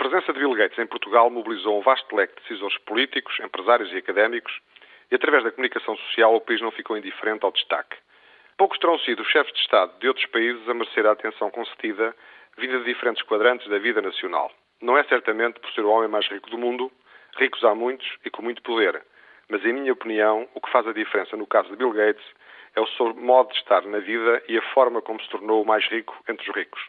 presença de Bill Gates em Portugal mobilizou um vasto leque de decisores políticos, empresários e académicos e, através da comunicação social, o país não ficou indiferente ao destaque. Poucos terão sido os chefes de Estado de outros países a merecer a atenção concedida vinda de diferentes quadrantes da vida nacional. Não é certamente por ser o homem mais rico do mundo, ricos há muitos e com muito poder, mas, em minha opinião, o que faz a diferença no caso de Bill Gates é o seu modo de estar na vida e a forma como se tornou o mais rico entre os ricos.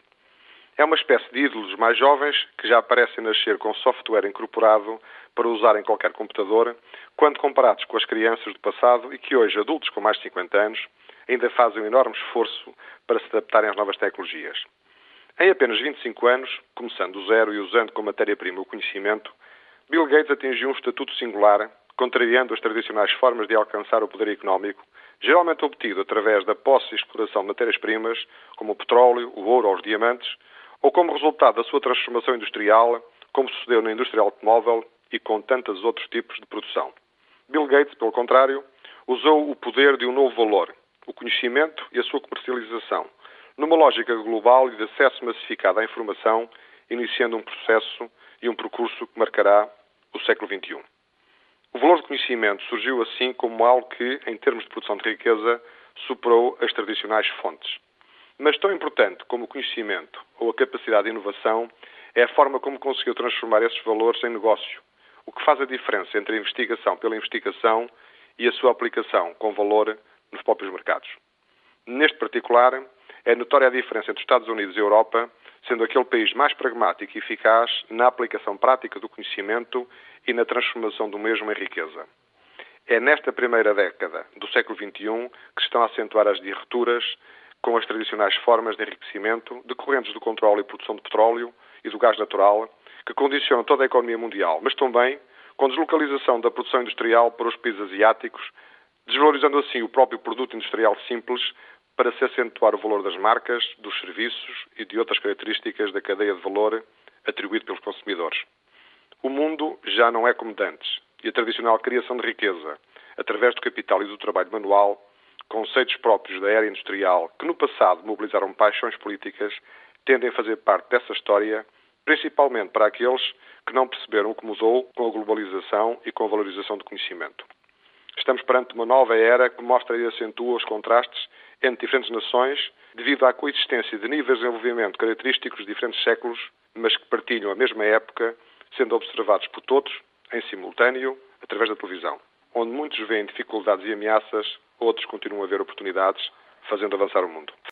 É uma espécie de ídolos mais jovens que já parecem nascer com software incorporado para usar em qualquer computador, quando comparados com as crianças do passado e que hoje, adultos com mais de 50 anos, ainda fazem um enorme esforço para se adaptarem às novas tecnologias. Em apenas 25 anos, começando do zero e usando como matéria-prima o conhecimento, Bill Gates atingiu um estatuto singular, contrariando as tradicionais formas de alcançar o poder económico, geralmente obtido através da posse e exploração de matérias-primas, como o petróleo, o ouro ou os diamantes, ou como resultado da sua transformação industrial, como sucedeu na indústria automóvel e com tantos outros tipos de produção. Bill Gates, pelo contrário, usou o poder de um novo valor, o conhecimento e a sua comercialização, numa lógica global e de acesso massificado à informação, iniciando um processo e um percurso que marcará o século XXI. O valor do conhecimento surgiu assim como algo que, em termos de produção de riqueza, superou as tradicionais fontes. Mas tão importante como o conhecimento ou a capacidade de inovação é a forma como conseguiu transformar esses valores em negócio, o que faz a diferença entre a investigação pela investigação e a sua aplicação com valor nos próprios mercados. Neste particular, é notória a diferença entre os Estados Unidos e a Europa, sendo aquele país mais pragmático e eficaz na aplicação prática do conhecimento e na transformação do mesmo em riqueza. É nesta primeira década do século XXI que se estão a acentuar as dirreturas com as tradicionais formas de enriquecimento decorrentes do controle e produção de petróleo e do gás natural, que condicionam toda a economia mundial, mas também com deslocalização da produção industrial para os países asiáticos, desvalorizando assim o próprio produto industrial simples para se acentuar o valor das marcas, dos serviços e de outras características da cadeia de valor atribuído pelos consumidores. O mundo já não é como antes e a tradicional criação de riqueza, através do capital e do trabalho manual, conceitos próprios da era industrial que no passado mobilizaram paixões políticas, tendem a fazer parte dessa história, principalmente para aqueles que não perceberam o que mudou com a globalização e com a valorização do conhecimento. Estamos perante uma nova era que mostra e acentua os contrastes entre diferentes nações devido à coexistência de níveis de desenvolvimento característicos de diferentes séculos, mas que partilham a mesma época, sendo observados por todos, em simultâneo, através da televisão, onde muitos veem dificuldades e ameaças outros continuam a ver oportunidades, fazendo avançar o mundo.